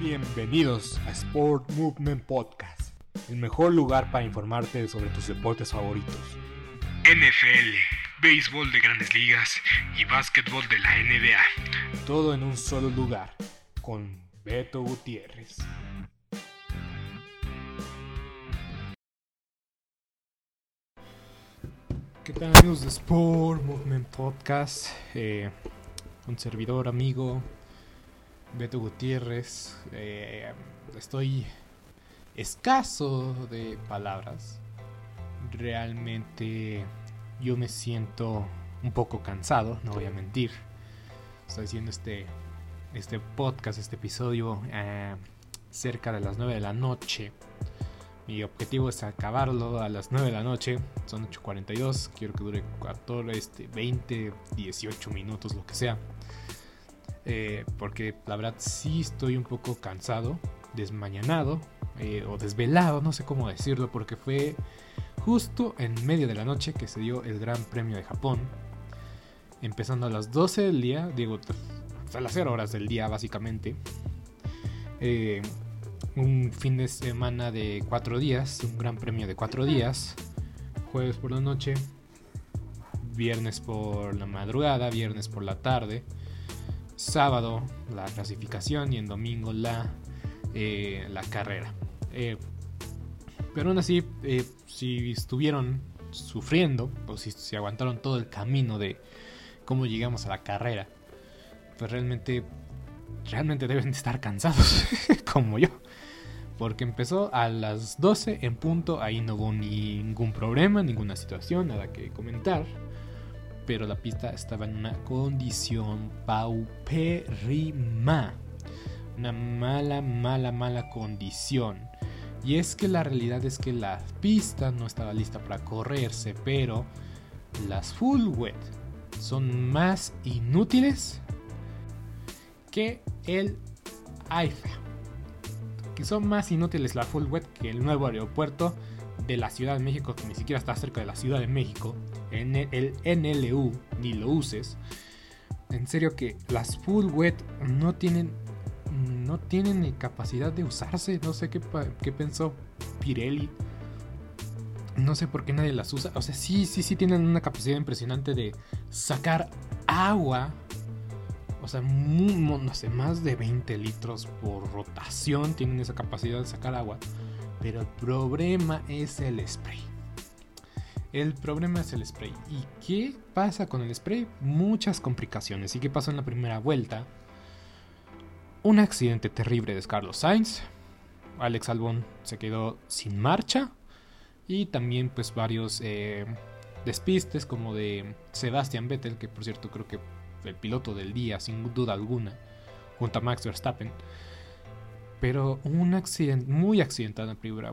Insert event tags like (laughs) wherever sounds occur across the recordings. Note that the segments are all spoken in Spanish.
Bienvenidos a Sport Movement Podcast, el mejor lugar para informarte sobre tus deportes favoritos. NFL, béisbol de grandes ligas y básquetbol de la NBA. Todo en un solo lugar, con Beto Gutiérrez. ¿Qué tal amigos de Sport Movement Podcast? Eh, un servidor amigo, Beto Gutiérrez. Eh, estoy escaso de palabras. Realmente yo me siento un poco cansado, no voy a mentir. Estoy haciendo este, este podcast, este episodio eh, cerca de las 9 de la noche. Mi objetivo es acabarlo a las 9 de la noche. Son 8.42. Quiero que dure 14, este, 20, 18 minutos, lo que sea. Eh, porque la verdad sí estoy un poco cansado, desmañanado eh, o desvelado, no sé cómo decirlo, porque fue justo en medio de la noche que se dio el Gran Premio de Japón. Empezando a las 12 del día, digo, a las 0 horas del día básicamente. Eh, un fin de semana de 4 días, un Gran Premio de 4 días. Jueves por la noche, viernes por la madrugada, viernes por la tarde sábado la clasificación y en domingo la, eh, la carrera. Eh, pero aún así, eh, si estuvieron sufriendo o si, si, aguantaron todo el camino de cómo llegamos a la carrera, pues realmente, realmente deben de estar cansados, (laughs) como yo. Porque empezó a las 12 en punto, ahí no hubo ningún problema, ninguna situación, nada que comentar pero la pista estaba en una condición paupérrima. Una mala, mala, mala condición. Y es que la realidad es que la pista no estaba lista para correrse, pero las full wet son más inútiles que el AIFA. Que son más inútiles la full wet que el nuevo aeropuerto de la Ciudad de México, que ni siquiera está cerca de la Ciudad de México el NLU ni lo uses. En serio que las full wet no tienen no tienen capacidad de usarse. No sé qué, qué pensó Pirelli. No sé por qué nadie las usa. O sea, sí, sí, sí tienen una capacidad impresionante de sacar agua. O sea, no sé, más de 20 litros por rotación tienen esa capacidad de sacar agua. Pero el problema es el spray. El problema es el spray. ¿Y qué pasa con el spray? Muchas complicaciones. ¿Y qué pasó en la primera vuelta? Un accidente terrible de Carlos Sainz. Alex Albon se quedó sin marcha. Y también pues varios eh, despistes como de Sebastian Vettel, que por cierto creo que el piloto del día sin duda alguna, junto a Max Verstappen pero un accidente muy accidentado en primera.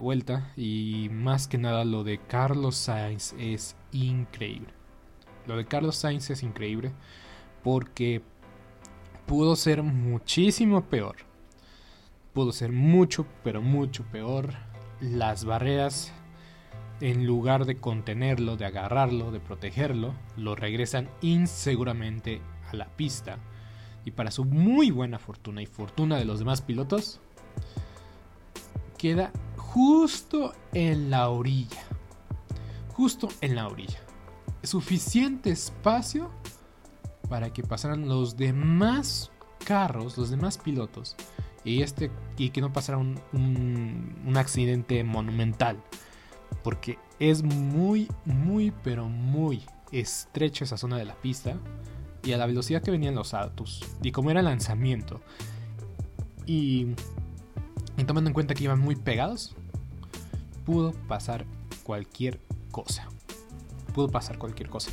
vuelta y más que nada lo de Carlos Sainz es increíble. Lo de Carlos Sainz es increíble porque pudo ser muchísimo peor. Pudo ser mucho, pero mucho peor. Las barreras, en lugar de contenerlo, de agarrarlo, de protegerlo, lo regresan inseguramente a la pista. Y para su muy buena fortuna y fortuna de los demás pilotos, queda justo en la orilla. Justo en la orilla. Suficiente espacio para que pasaran los demás carros, los demás pilotos. Y, este, y que no pasara un, un accidente monumental. Porque es muy, muy, pero muy estrecha esa zona de la pista. Y a la velocidad que venían los autos. Y como era lanzamiento. Y y tomando en cuenta que iban muy pegados, pudo pasar cualquier cosa. Pudo pasar cualquier cosa.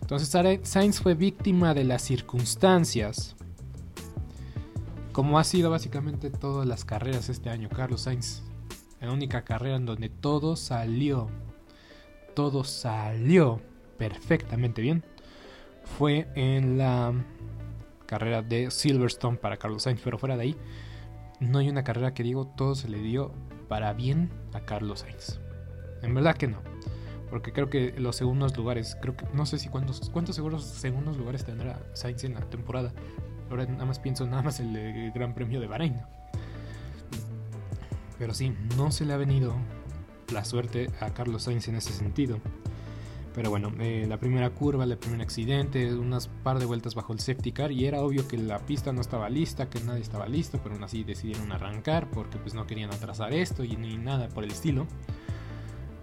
Entonces Sainz fue víctima de las circunstancias. Como ha sido básicamente todas las carreras este año, Carlos Sainz. La única carrera en donde todo salió. Todo salió perfectamente bien. Fue en la carrera de Silverstone para Carlos Sainz. Pero fuera de ahí, no hay una carrera que digo todo se le dio para bien a Carlos Sainz. En verdad que no. Porque creo que los segundos lugares, creo que no sé si cuántos, seguros segundos lugares tendrá Sainz en la temporada. Ahora nada más pienso nada más el, el Gran Premio de Bahrein. Pero sí, no se le ha venido la suerte a Carlos Sainz en ese sentido. Pero bueno, eh, la primera curva, el primer accidente, unas par de vueltas bajo el safety car y era obvio que la pista no estaba lista, que nadie estaba listo, pero aún así decidieron arrancar porque pues no querían atrasar esto y ni nada por el estilo.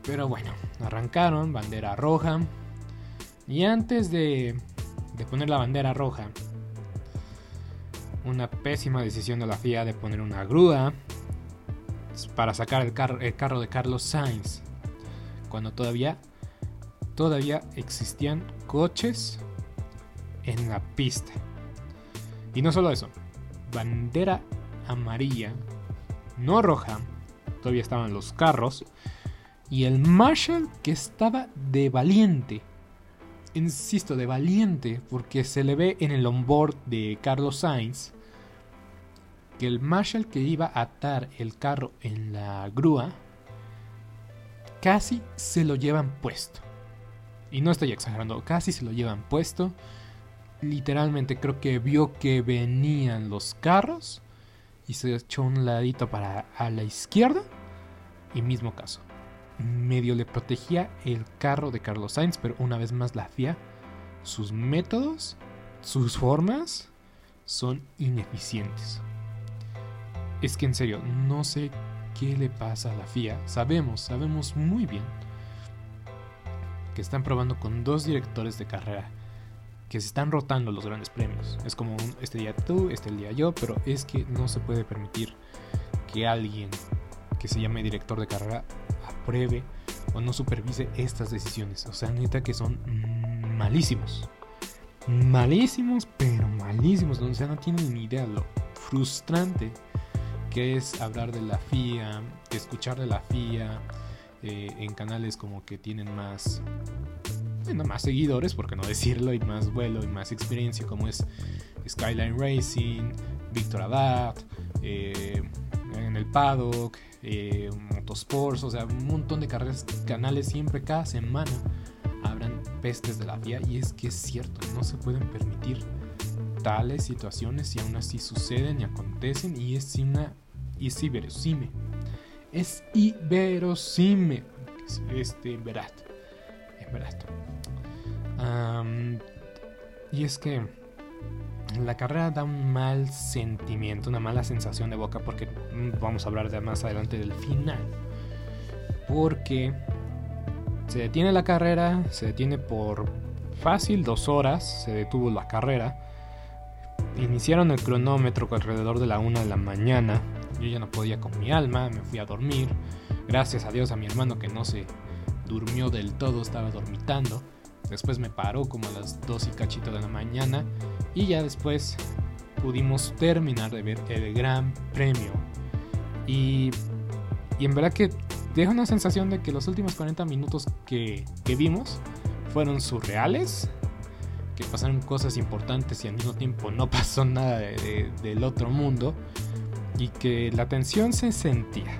Pero bueno, arrancaron, bandera roja. Y antes de, poner la bandera roja, una pésima decisión de la FIA de poner una grúa para sacar el, el carro de Carlos Sainz, cuando todavía todavía existían coches en la pista. Y no solo eso, bandera amarilla, no roja, todavía estaban los carros, y el Marshall que estaba de valiente. Insisto, de valiente, porque se le ve en el onboard de Carlos Sainz que el Marshall que iba a atar el carro en la grúa casi se lo llevan puesto. Y no estoy exagerando, casi se lo llevan puesto. Literalmente creo que vio que venían los carros y se echó un ladito para a la izquierda. Y mismo caso. Medio le protegía el carro de Carlos Sainz, pero una vez más la FIA, sus métodos, sus formas son ineficientes. Es que en serio, no sé qué le pasa a la FIA. Sabemos, sabemos muy bien que están probando con dos directores de carrera que se están rotando los grandes premios. Es como este día tú, este día yo, pero es que no se puede permitir que alguien que se llame director de carrera apruebe o no supervise estas decisiones. O sea, neta que son malísimos. Malísimos, pero malísimos. O sea, no tienen ni idea lo frustrante que es hablar de la FIA, escuchar de la FIA, eh, en canales como que tienen más, bueno, más seguidores, por qué no decirlo, y más vuelo y más experiencia, como es Skyline Racing, Victor Abad, eh, en el paddock, eh, o sea, un montón de carreras, canales siempre, cada semana habrán pestes de la FIA y es que es cierto, no se pueden permitir tales situaciones y aún así suceden y acontecen y es una y es es iberosime este verdad en verdad y es que la carrera da un mal sentimiento, una mala sensación de boca, porque vamos a hablar de más adelante del final. Porque se detiene la carrera, se detiene por fácil dos horas, se detuvo la carrera. Iniciaron el cronómetro alrededor de la una de la mañana. Yo ya no podía con mi alma, me fui a dormir. Gracias a Dios a mi hermano que no se durmió del todo, estaba dormitando. Después me paró como a las 2 y cachito de la mañana y ya después pudimos terminar de ver el Gran Premio. Y, y en verdad que deja una sensación de que los últimos 40 minutos que, que vimos fueron surreales, que pasaron cosas importantes y al mismo tiempo no (laughs) pasó nada del otro mundo y que la tensión se sentía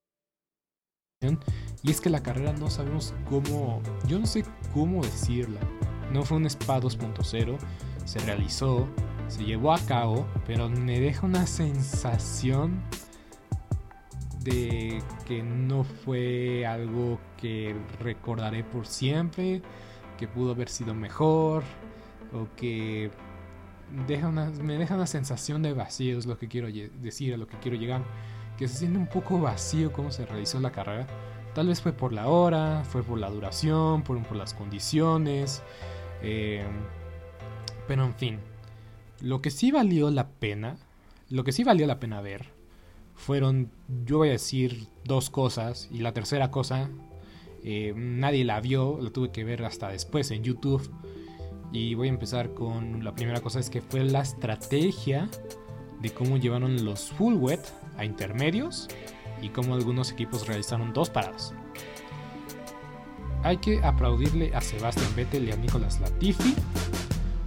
Y es que la carrera no sabemos cómo, yo no sé cómo decirla. No fue un SPA 2.0, se realizó, se llevó a cabo, pero me deja una sensación de que no fue algo que recordaré por siempre, que pudo haber sido mejor, o que deja una, me deja una sensación de vacío, es lo que quiero decir, a lo que quiero llegar que se siente un poco vacío cómo se realizó la carrera. Tal vez fue por la hora, fue por la duración, por, por las condiciones. Eh, pero en fin, lo que sí valió la pena, lo que sí valió la pena ver, fueron, yo voy a decir dos cosas, y la tercera cosa, eh, nadie la vio, la tuve que ver hasta después en YouTube. Y voy a empezar con la primera cosa, es que fue la estrategia de cómo llevaron los full wet a intermedios y cómo algunos equipos realizaron dos paradas. Hay que aplaudirle a Sebastian Vettel y a Nicolas Latifi,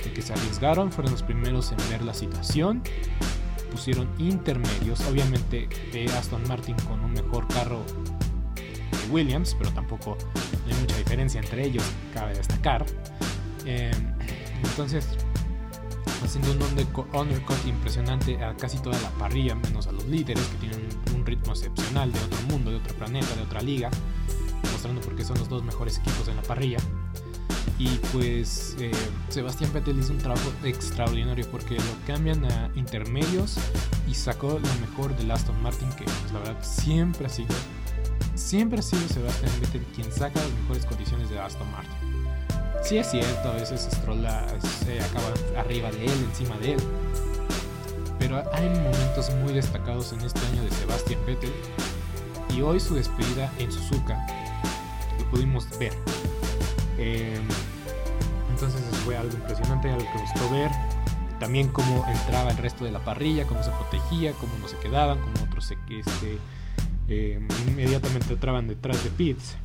de que se arriesgaron, fueron los primeros en ver la situación, pusieron intermedios, obviamente de Aston Martin con un mejor carro de Williams, pero tampoco hay mucha diferencia entre ellos, cabe destacar. Eh, entonces haciendo un undercut impresionante a casi toda la parrilla, menos a los líderes que tienen un ritmo excepcional de otro mundo, de otro planeta, de otra liga, mostrando por qué son los dos mejores equipos en la parrilla. Y pues eh, Sebastián Vettel hizo un trabajo extraordinario porque lo cambian a intermedios y sacó lo mejor de Aston Martin, que pues, la verdad siempre ha sido, siempre ha sido Sebastián Vettel quien saca las mejores condiciones de Aston Martin. Sí es cierto, a veces Stroll se acaba arriba de él, encima de él. Pero hay momentos muy destacados en este año de Sebastian Vettel. Y hoy su despedida en Suzuka lo pudimos ver. Em, entonces fue algo impresionante, algo que gustó ver. también cómo entraba el resto de la parrilla, cómo se protegía, cómo no se quedaban, cómo otros se, este, eh, inmediatamente entraban detrás de pits.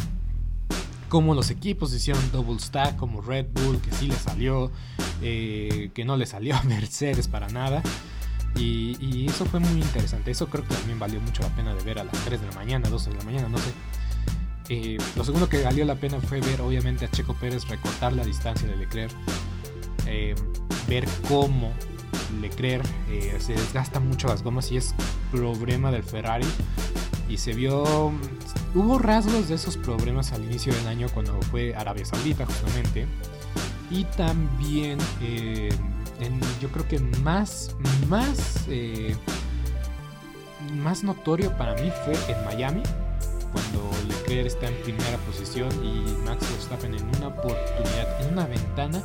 Cómo los equipos hicieron double stack, como Red Bull, que sí le salió, eh, que no le salió a Mercedes para nada. Y, eso fue muy interesante. Eso creo que también valió mucho la pena de ver a las 3 de la mañana, 12 de la mañana, no sé. Eh, lo segundo que valió la pena fue ver, obviamente, a Checo Pérez recortar la distancia de Leclerc. ver cómo Leclerc se desgasta mucho las gomas y es problema del Ferrari y se vio, hubo rasgos de esos problemas al inicio del año cuando fue Arabia Saudita justamente. Y también eh, yo creo que más, más, eh, más notorio para mí fue en Miami, cuando Leclerc está en primera posición y Max Verstappen en una oportunidad, en una ventana,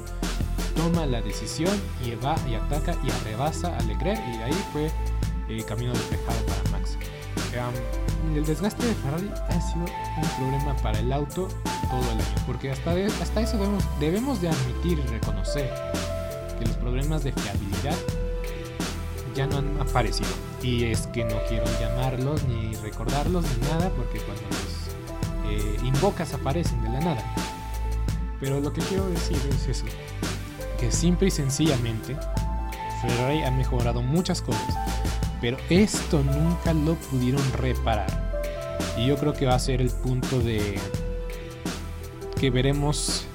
toma la decisión y va y ataca y arrebasa a Leclerc y ahí fue el eh, camino despejado para Max el desgaste de Ferrari ha sido un problema para el auto todo el año, porque hasta, eso debemos, debemos de admitir y reconocer que los problemas de fiabilidad ya no han aparecido. Y es que no quiero llamarlos ni recordarlos ni nada, porque cuando los eh, invocas aparecen de la nada. Pero lo que quiero decir es eso, que simple y sencillamente Ferrari ha mejorado muchas cosas pero esto nunca lo pudieron reparar. Y yo creo que va a ser el punto de que veremos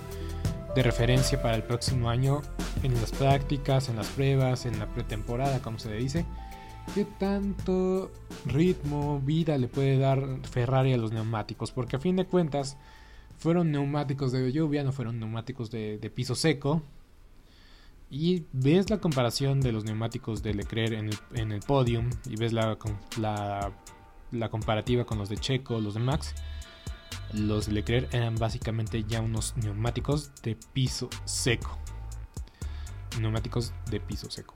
de referencia para el próximo año en las prácticas, en las pruebas, en la pretemporada, como se le dice. ¿Qué tanto ritmo, vida le puede dar Ferrari a los neumáticos? Porque a fin de cuentas fueron neumáticos de lluvia, no fueron neumáticos de, de piso seco. Y ves la comparación de los neumáticos de Leclerc en el, en el podium y ves la, la, la, comparativa con los de Checo, los de Max. Los de Leclerc eran básicamente ya unos neumáticos de piso seco neumáticos de piso seco.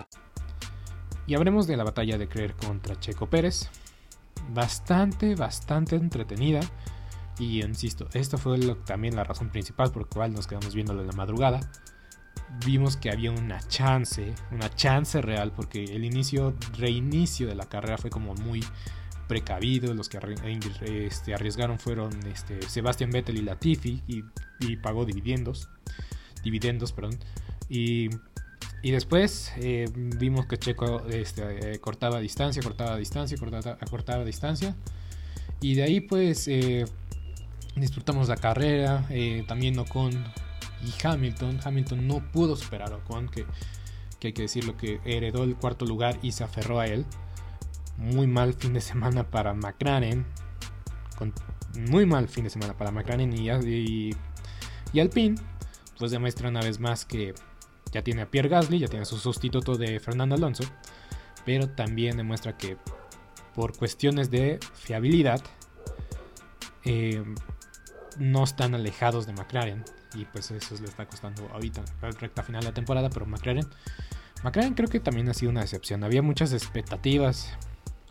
Y hablemos de la batalla de creer contra Checo Pérez. Bastante, bastante entretenida. Y insisto, esta fue también la razón principal por la cual nos quedamos viéndolo en la madrugada. Vimos que había una chance, una chance real, porque el inicio, reinicio de la carrera fue como muy precavido. Los que este, arriesgaron fueron este, Sebastian Vettel y Latifi y, y pagó dividendos. Dividendos, perdón. Y y después eh, vimos que Checo este, eh, cortaba distancia, cortaba distancia, cortaba, cortaba distancia. Y de ahí pues eh, disfrutamos la carrera. también Ocon y Hamilton. Hamilton no pudo superar a Ocon, que, que hay que decirlo que heredó el cuarto lugar y se aferró a él. Muy mal fin de semana para McLaren. Con, muy mal fin de semana para McLaren y, y, y Alpine. Pues demuestra una vez más que ya tiene a Pierre Gasly, ya tiene a su sustituto de Fernando Alonso, pero también demuestra que por cuestiones de fiabilidad eh, no están alejados de McLaren y pues eso le está costando ahorita la recta final de la temporada, pero McLaren McLaren creo que también ha sido una decepción. Había muchas expectativas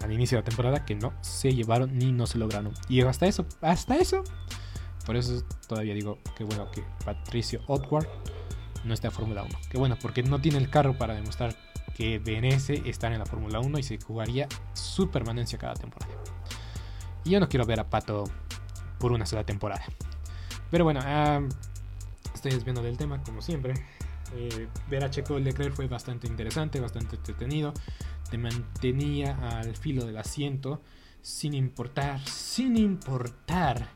al inicio de la temporada que no se llevaron ni no se lograron. Y hasta eso, hasta eso. Por eso todavía digo que bueno que Patricio Otward no está en Fórmula 1. Que bueno, porque no tiene el carro para demostrar que merece estar en la Fórmula 1 y se jugaría su permanencia cada temporada. Y yo no quiero ver a Pato por una sola temporada. Pero bueno, estoy desviando del tema como siempre. Eh, ver a Checo Leclerc fue bastante interesante, bastante entretenido. Te mantenía al filo del asiento sin importar, sin importar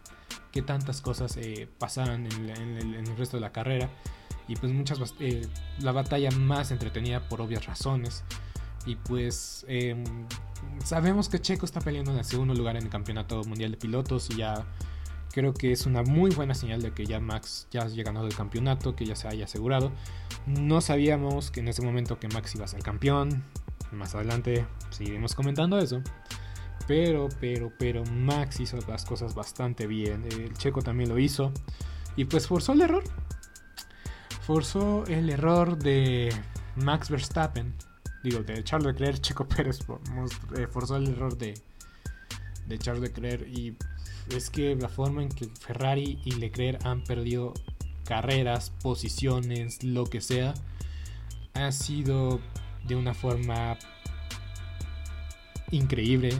que tantas cosas eh, pasaran en, el resto de la carrera. Y pues muchas, eh, la batalla más entretenida por obvias razones. Y pues em, sabemos que Checo está peleando en el segundo lugar en el campeonato mundial de pilotos y ya Creo que es una muy buena señal de que ya Max ya haya ganado el campeonato, que ya se haya asegurado. No sabíamos que en ese momento que Max iba a ser campeón. Más adelante seguiremos comentando eso. Pero, pero, pero Max hizo las cosas bastante bien. El checo también lo hizo. Y pues forzó el error. Forzó el error de Max Verstappen. Digo, de Charles Leclerc, Checo (laughs) Pérez eh, forzó el error de, de Charles Leclerc. Y es que la forma en que Ferrari y Leclerc han perdido carreras, posiciones, lo que sea, ha sido de una forma increíble.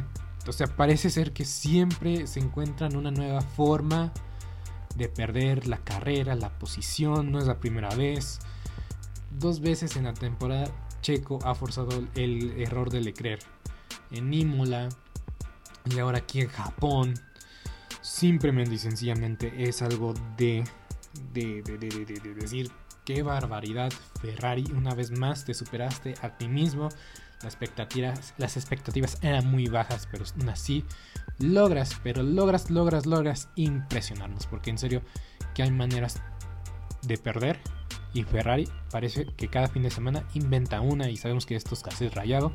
O sea, parece ser que siempre se encuentran una nueva forma de perder la carrera, la posición. No es la primera vez. Dos veces en la temporada Checo ha forzado el error de Leclerc. En Imola y ahora aquí en Japón simplemente y sencillamente es algo de, de, decir qué barbaridad Ferrari una vez más te superaste a ti mismo las expectativas, las expectativas eran muy bajas pero aún así logras pero logras logras logras impresionarnos porque en serio que hay maneras de perder y Ferrari parece que cada fin de semana inventa una y sabemos que esto es casi rayado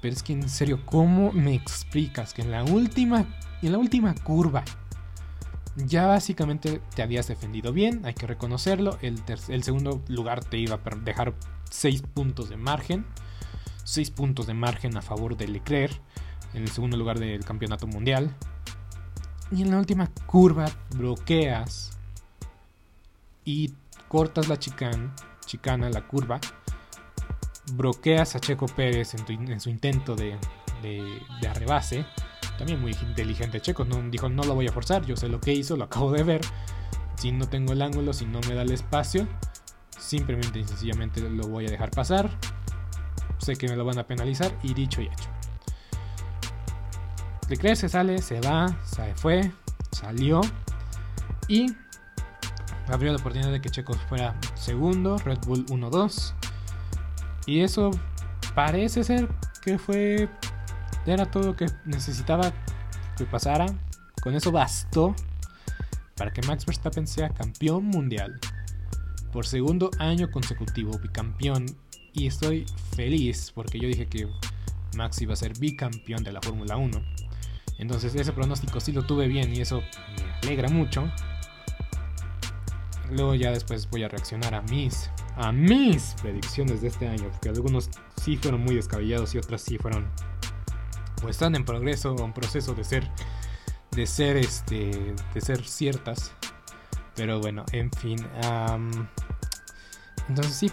pero es que en serio cómo me explicas que en la última en la última curva ya básicamente te habías defendido bien, hay que reconocerlo. El, el segundo lugar te iba a dejar 6 puntos de margen. 6 puntos de margen a favor de Leclerc en el segundo lugar del campeonato mundial. Y en la última curva bloqueas y cortas la chicana, chicana la curva. Bloqueas a Checo Pérez en, su intento de, de, de arrebase también muy inteligente Checo, no, dijo no lo voy a forzar, yo sé lo que hizo, lo acabo de ver, si no tengo el ángulo, si no me da el espacio, simplemente y sencillamente lo voy a dejar pasar, sé que me lo van a penalizar y dicho y hecho. Leclerc se sale, se va, se fue, salió y abrió la oportunidad de que Checo fuera segundo, Red Bull 1-2. Y eso parece ser que fue era todo lo que necesitaba que pasara. Con eso bastó para que Max Verstappen sea campeón mundial. Por segundo año consecutivo, bicampeón. Y estoy feliz porque yo dije que Max iba a ser bicampeón de la Fórmula 1. Entonces ese pronóstico sí lo tuve bien y eso me alegra mucho. Luego ya después voy a reaccionar a mis a mis predicciones de este año, porque algunos sí fueron muy descabellados y otras sí fueron pues están en progreso o en proceso de ser de ser este de ser ciertas pero bueno en fin entonces sí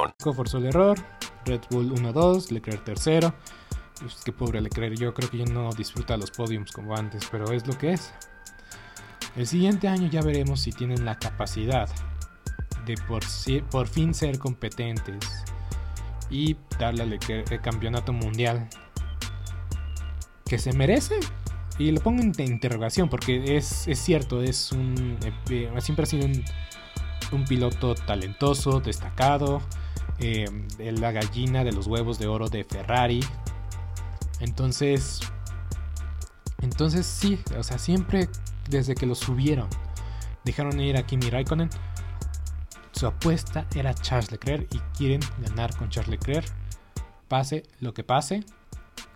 Forzó el error. Red Bull 1-2, Leclerc tercero. Pues, qué pobre Leclerc, yo creo que ya no disfruta los podiums como antes, pero es lo que es. El siguiente año ya veremos si tienen la capacidad de por, por fin ser competentes y darle al el campeonato mundial que se merece. Y lo pongo en interrogación porque es, es cierto, es un, eh, siempre ha sido un piloto talentoso, destacado, eh, la gallina de los huevos de oro de Ferrari. Entonces, entonces sí, o sea, siempre desde que lo subieron, dejaron ir a Kimi Raikkonen. Su apuesta era Charles Leclerc y quieren ganar con Charles Leclerc. Pase lo que pase.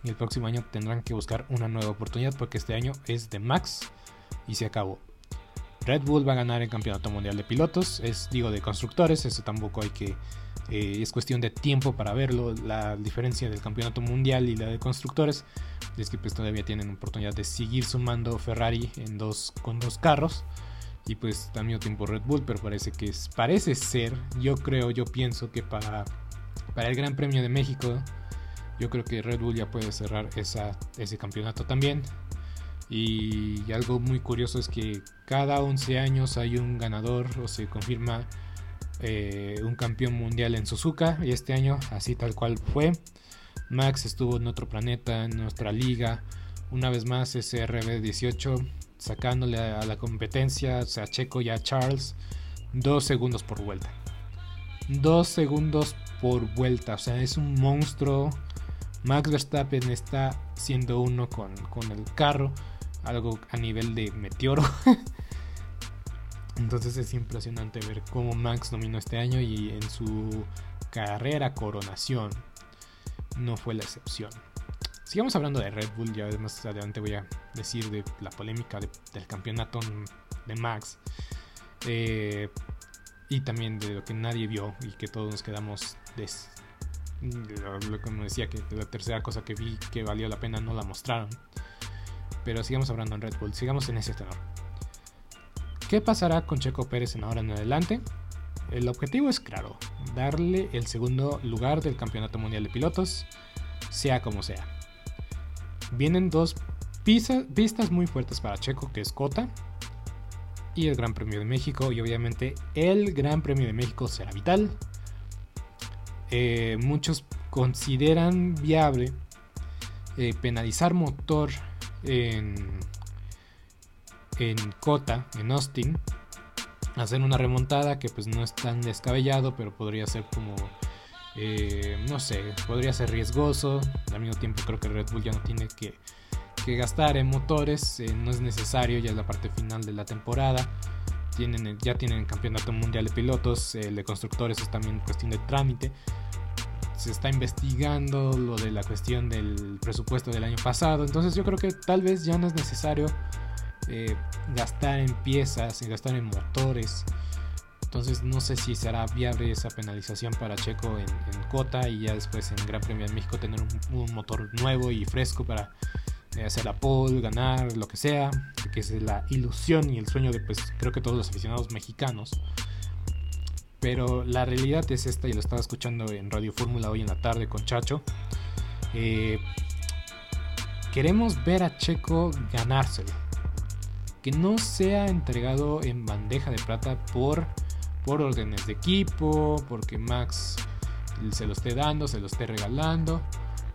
Y el próximo año tendrán que buscar una nueva oportunidad porque este año es de Max y se acabó. Red Bull va a ganar el campeonato mundial de pilotos, es digo de constructores, eso tampoco hay que eh, es cuestión de tiempo para verlo. La diferencia del campeonato mundial y la de constructores es que pues todavía tienen oportunidad de seguir sumando Ferrari en dos, con dos carros. Y pues también tiempo Red Bull, pero parece que parece ser, yo creo, yo pienso que para, para el Gran Premio de México, yo creo que Red Bull ya puede cerrar esa, ese campeonato también. Y algo muy curioso es que cada 11 años hay un ganador o se confirma eh, un campeón mundial en Suzuka y este año así tal cual fue. Max estuvo en otro planeta, en nuestra liga. Una vez más SRB 18 sacándole a la competencia, o sea, Checo y a Charles, dos segundos por vuelta. Dos segundos por vuelta, o sea, es un monstruo. Max Verstappen está siendo uno con, con el carro, algo a nivel de meteoro. (laughs) Entonces es impresionante ver cómo Max dominó este año y en su carrera coronación no fue la excepción. Sigamos hablando de Red Bull, ya más adelante voy a decir de la polémica del campeonato de Max. Eh, y también de lo que nadie vio y que todos nos quedamos des, como decía que la tercera cosa que vi que valió la pena no la mostraron. Pero sigamos hablando en Red Bull, sigamos en ese tenor. ¿Qué pasará con Checo Pérez en ahora en adelante? El objetivo es claro, darle el segundo lugar del Campeonato Mundial de Pilotos, sea como sea. Vienen dos pistas muy fuertes para Checo, que es Cota y el Gran Premio de México, y obviamente el Gran Premio de México será vital. Eh, muchos consideran viable eh, penalizar motor en en Cota, en Austin, hacer una remontada que pues no es tan descabellado, pero podría ser como, eh, no sé, podría ser riesgoso. Al mismo tiempo creo que Red Bull ya no tiene que, gastar en motores, eh, no es necesario, ya es la parte final de la temporada. Tienen, ya tienen el campeonato mundial de pilotos, el de constructores es también cuestión de trámite. Se está investigando lo de la cuestión del presupuesto del año pasado, entonces yo creo que tal vez ya no es necesario eh, gastar en piezas y gastar en motores. Entonces no sé si será viable esa penalización para Checo en, Cota y ya después en Gran Premio de México tener un, motor nuevo y fresco para eh, hacer la pole, ganar, lo que sea, que es la ilusión y el sueño de pues creo que todos los aficionados mexicanos. Pero la realidad es esta y lo estaba escuchando en Radio Fórmula hoy en la tarde con Chacho. Eh, queremos ver a Checo ganárselo que no sea entregado en bandeja de plata por, por órdenes de equipo, porque Max se lo esté dando, se lo esté regalando,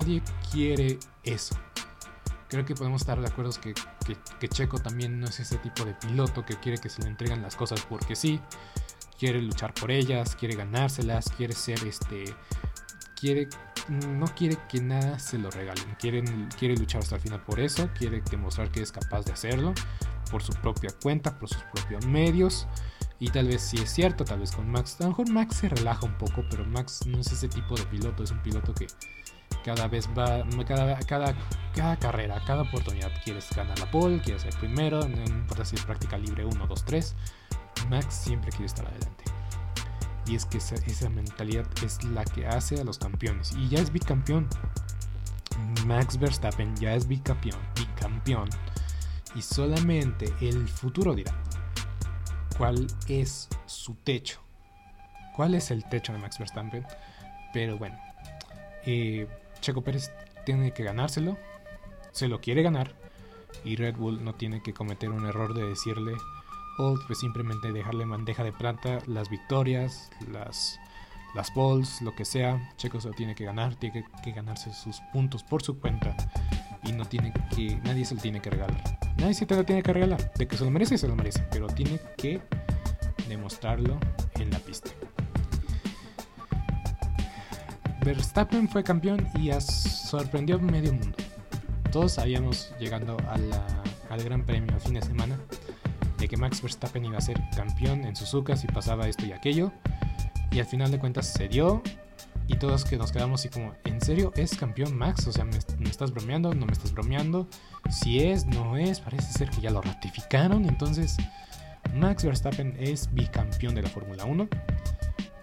Nadie quiere eso. Creo que podemos estar de acuerdo que, que, Checo también no es ese tipo de piloto que quiere que se le entreguen las cosas porque sí. Quiere luchar por ellas, quiere ganárselas, quiere ser este. Quiere. No quiere que nada se lo regalen. Quiere, quiere luchar hasta el final por eso. Quiere demostrar que es capaz de hacerlo. Por su propia cuenta, por sus propios medios. Y tal vez sí es cierto, tal vez con Max. A lo mejor Max se relaja un poco, pero Max no es ese tipo de piloto. Es un piloto que cada vez va, cada, cada, cada carrera, cada oportunidad quieres ganar la pole, quieres ser primero, no importa si es práctica libre 1, 2, 3, Max siempre quiere estar adelante. Y es que esa, esa, mentalidad es la que hace a los campeones. Y ya es bicampeón. Max Verstappen ya es bicampeón. Bicampeón. Y solamente el futuro dirá cuál es su techo. ¿Cuál es el techo de Max Verstappen? Pero bueno, eh, Checo Pérez tiene que ganárselo, se lo quiere ganar y Red Bull no tiene que cometer un error de decirle o pues simplemente dejarle bandeja de plata las victorias, las las lo que sea. Checo se lo tiene que ganar, tiene que, ganarse sus puntos por su cuenta y no tiene que nadie se lo tiene que regalar. Nadie se lo tiene que regalar, de que se lo merece se lo merece, pero tiene que demostrarlo en la pista. Verstappen fue campeón y sorprendió medio mundo. Todos sabíamos, llegando al Gran Premio a fin de semana, de que Max Verstappen iba a ser campeón en Suzuka si pasaba esto y aquello. Y al final de cuentas se dio. Y todos que nos quedamos así como, ¿en serio es campeón Max? O sea, ¿me, ¿me, estás bromeando? ¿No me estás bromeando? Si es, no es, parece ser que ya lo ratificaron. Entonces, Max Verstappen es bicampeón de la Fórmula 1.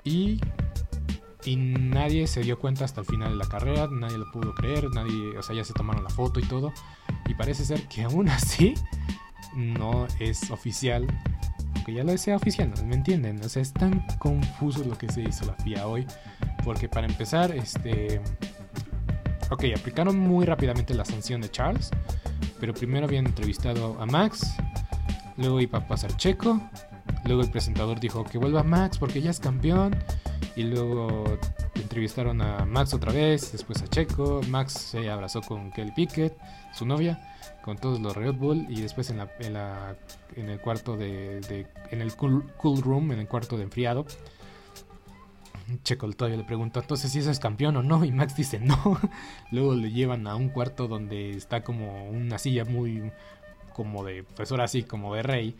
Y y nadie se dio cuenta hasta el final de la carrera, nadie lo pudo creer, nadie, o sea, ya se tomaron la foto y todo. Y parece ser que aún así no es oficial, aunque ya lo sea oficial, ¿me entienden? O sea, es tan confuso lo que se hizo la FIA hoy, porque para empezar, este... Ok, aplicaron muy rápidamente la sanción de Charles, pero primero habían entrevistado a Max, luego iba a pasar Checo, luego el presentador dijo que vuelva Max porque ya es campeón y luego entrevistaron a Max otra vez, después a Checo. Max se abrazó con Kelly Pickett, su novia, con todos los Red Bull. Y después en, la, en, el cuarto de, En el cool, room, en el cuarto de enfriado. Checo todavía le preguntó entonces si eso es campeón o no. Y Max dice no. (laughs) luego le llevan a un cuarto donde está como una silla muy. como de. Pues ahora sí, como de rey.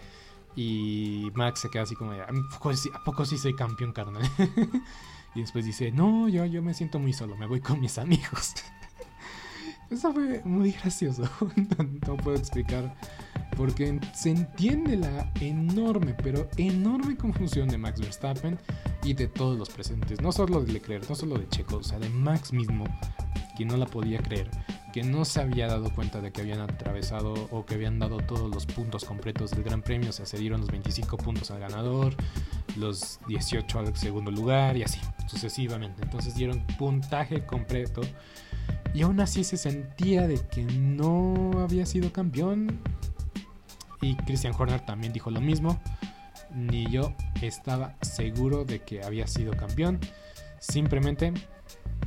Y Max se queda así como, ¿a poco, sí soy campeón, carnal? (laughs) y después dice, no, yo, yo me siento muy solo, me voy con mis amigos. (laughs) Eso fue muy gracioso, (laughs) no, puedo explicar, porque se entiende la enorme, pero enorme confusión de Max Verstappen y de todos los presentes, no solo de Leclerc, no solo de Checo, o sea, de Max mismo, que no la podía creer que no se había dado cuenta de que habían atravesado o que habían dado todos los puntos completos del Gran Premio, o sea, se dieron los 25 puntos al ganador, los 18 al segundo lugar y así, sucesivamente. Entonces dieron puntaje completo y aún así se sentía de que no había sido campeón. Y Christian Horner también dijo lo mismo. Ni yo estaba seguro de que había sido campeón. Simplemente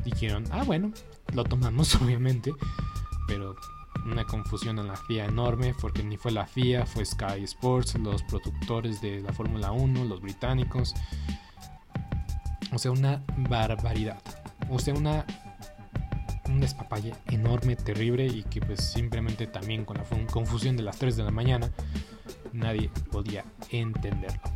dijeron, ah bueno, lo tomamos (laughs) obviamente. Pero una confusión en la FIA enorme, porque ni fue la FIA, fue Sky Sports, los productores de la Fórmula 1, los británicos. O sea, una barbaridad. O sea, una un despapalle enorme, terrible y que pues simplemente también con la confusión de las 3 de la mañana nadie podía entenderlo.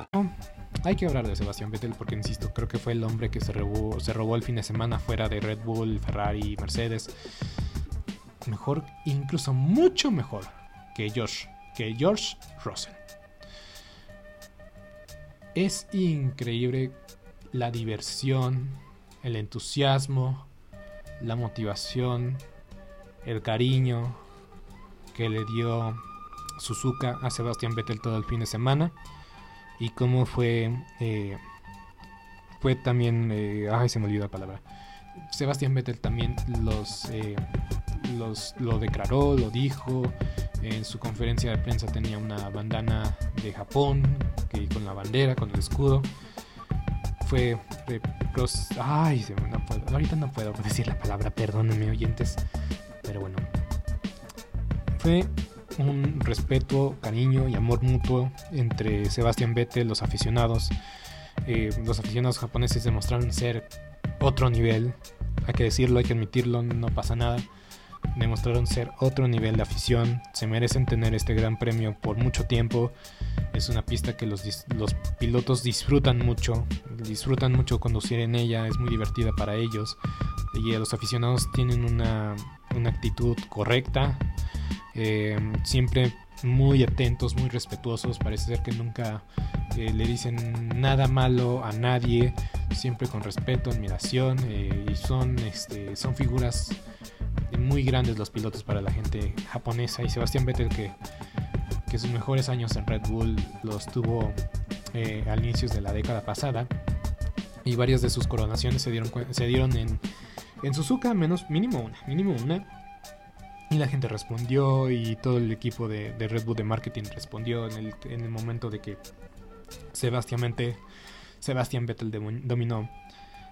Hay que hablar de Sebastián Vettel porque, insisto, creo que fue el hombre que se robó, el fin de semana fuera de Red Bull, Ferrari, Mercedes. Mejor, incluso mucho mejor que George, que George Russell. Es increíble la diversión, el entusiasmo, la motivación, el cariño que le dio Suzuka a Sebastián Vettel todo el fin de semana y cómo fue eh, fue también eh, ay se me olvidó la palabra. Sebastián Vettel también los, eh, los lo declaró lo dijo. En su conferencia de prensa tenía una bandana de Japón que con la bandera con el escudo. Fue ay ahorita no puedo decir la palabra perdónenme oyentes. Pero bueno fue un respeto, cariño y amor mutuo entre Sebastián Vettel, los aficionados. Eh, los aficionados japoneses demostraron ser otro nivel, hay que decirlo, hay que admitirlo, no pasa nada. Demostraron ser otro nivel de afición, se merecen tener este gran premio por mucho tiempo. Es una pista que los, pilotos disfrutan mucho, disfrutan mucho conducir en ella, es muy divertida para ellos. Y los aficionados tienen una actitud correcta, eh, siempre muy atentos, muy respetuosos, parece ser que nunca eh, le dicen nada malo a nadie, siempre con respeto, admiración, eh, y son, este, son figuras muy grandes los pilotos para la gente japonesa, y Sebastián Vettel que, que sus mejores años en Red Bull los tuvo al inicios de la década pasada, y varias de sus coronaciones se dieron, se dieron en, en Suzuka, menos, mínimo una, mínimo una, y la gente respondió y todo el equipo de, Red Bull de marketing respondió en el, momento de que Sebastián, Vettel dominó.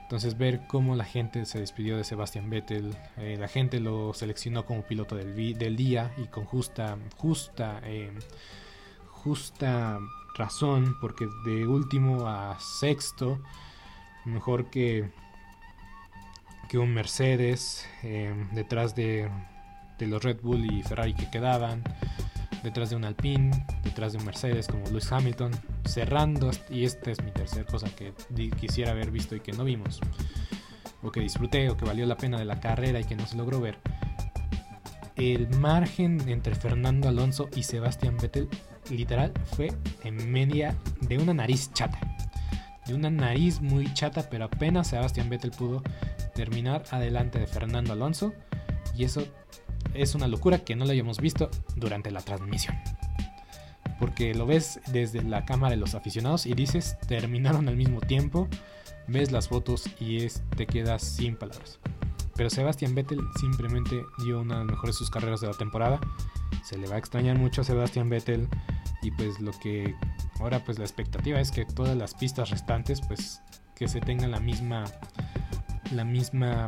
Entonces ver cómo la gente se despidió de Sebastián Vettel, eh, la gente lo seleccionó como piloto del, día y con justa, justa, eh, justa razón, porque de último a sexto, mejor que, que un Mercedes, eh, detrás de de los Red Bull y Ferrari que quedaban, detrás de un Alpine, detrás de un Mercedes como Lewis Hamilton, cerrando, y esta es mi tercera cosa que quisiera haber visto y que no vimos, o que disfruté, o que valió la pena de la carrera y que no se logró ver. El margen entre Fernando Alonso y Sebastián Vettel literal fue en media de una nariz chata. De una nariz muy chata, pero apenas Sebastián Vettel pudo terminar adelante de Fernando Alonso. Y eso es una locura que no lo hayamos visto durante la transmisión. Porque lo ves desde la cámara de los aficionados y dices, terminaron al mismo tiempo, ves las fotos y es, te quedas sin palabras. Pero Sebastián Vettel simplemente dio una de las mejores sus carreras de la temporada. Se le va a extrañar mucho a Sebastián Vettel y pues lo que ahora pues la expectativa es que todas las pistas restantes pues que se tengan la misma la misma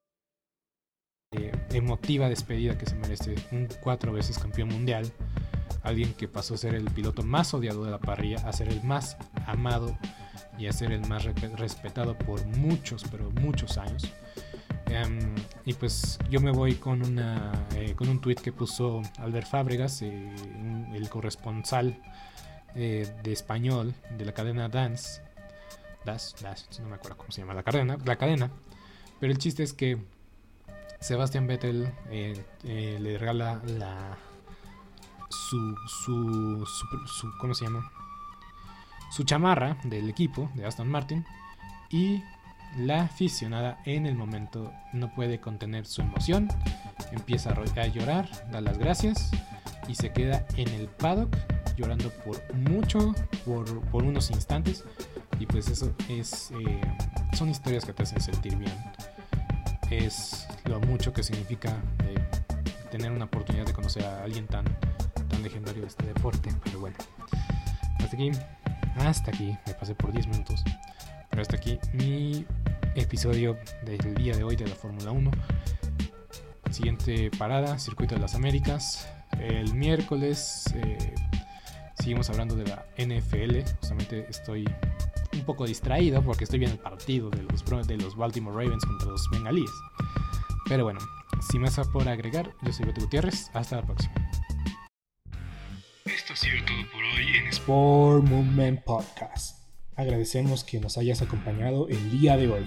Eh, emotiva despedida que se merece un cuatro veces campeón mundial, alguien que pasó a ser el piloto más odiado de la parrilla, a ser el más amado y a ser el más respetado por muchos, pero muchos años. Em, y pues yo me voy con, una, eh, con un tweet que puso Albert Fábregas, eh, el corresponsal de español de la cadena Dance. Das, no me acuerdo cómo se llama la cadena, la cadena. Pero el chiste es que Sebastian Vettel eh, eh, le regala la su, su, su, ¿cómo se llama? Su chamarra del equipo de Aston Martin y la aficionada en el momento no puede contener su emoción, empieza a llorar, da las gracias y se queda en el paddock llorando por mucho, por, por unos instantes y pues eso es, eh, son historias que te hacen sentir bien es lo mucho que significa eh, tener una oportunidad de conocer a alguien tan, tan legendario de este deporte. Pero bueno, hasta aquí, hasta aquí, me pasé por 10 minutos. Pero hasta aquí mi episodio del día de hoy de la Fórmula 1. Siguiente parada, Circuito de las Américas. El miércoles eh, seguimos hablando de la NFL. Justamente estoy un poco distraído porque estoy viendo el partido de los, de los Baltimore Ravens contra los Bengalíes. Pero bueno, sin más por agregar, yo soy Beto Gutiérrez. Hasta la próxima. Esto ha sido todo por hoy en Sport Movement Podcast. Agradecemos que nos hayas acompañado el día de hoy.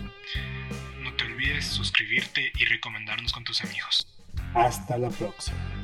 No te olvides suscribirte y recomendarnos con tus amigos. Hasta la próxima.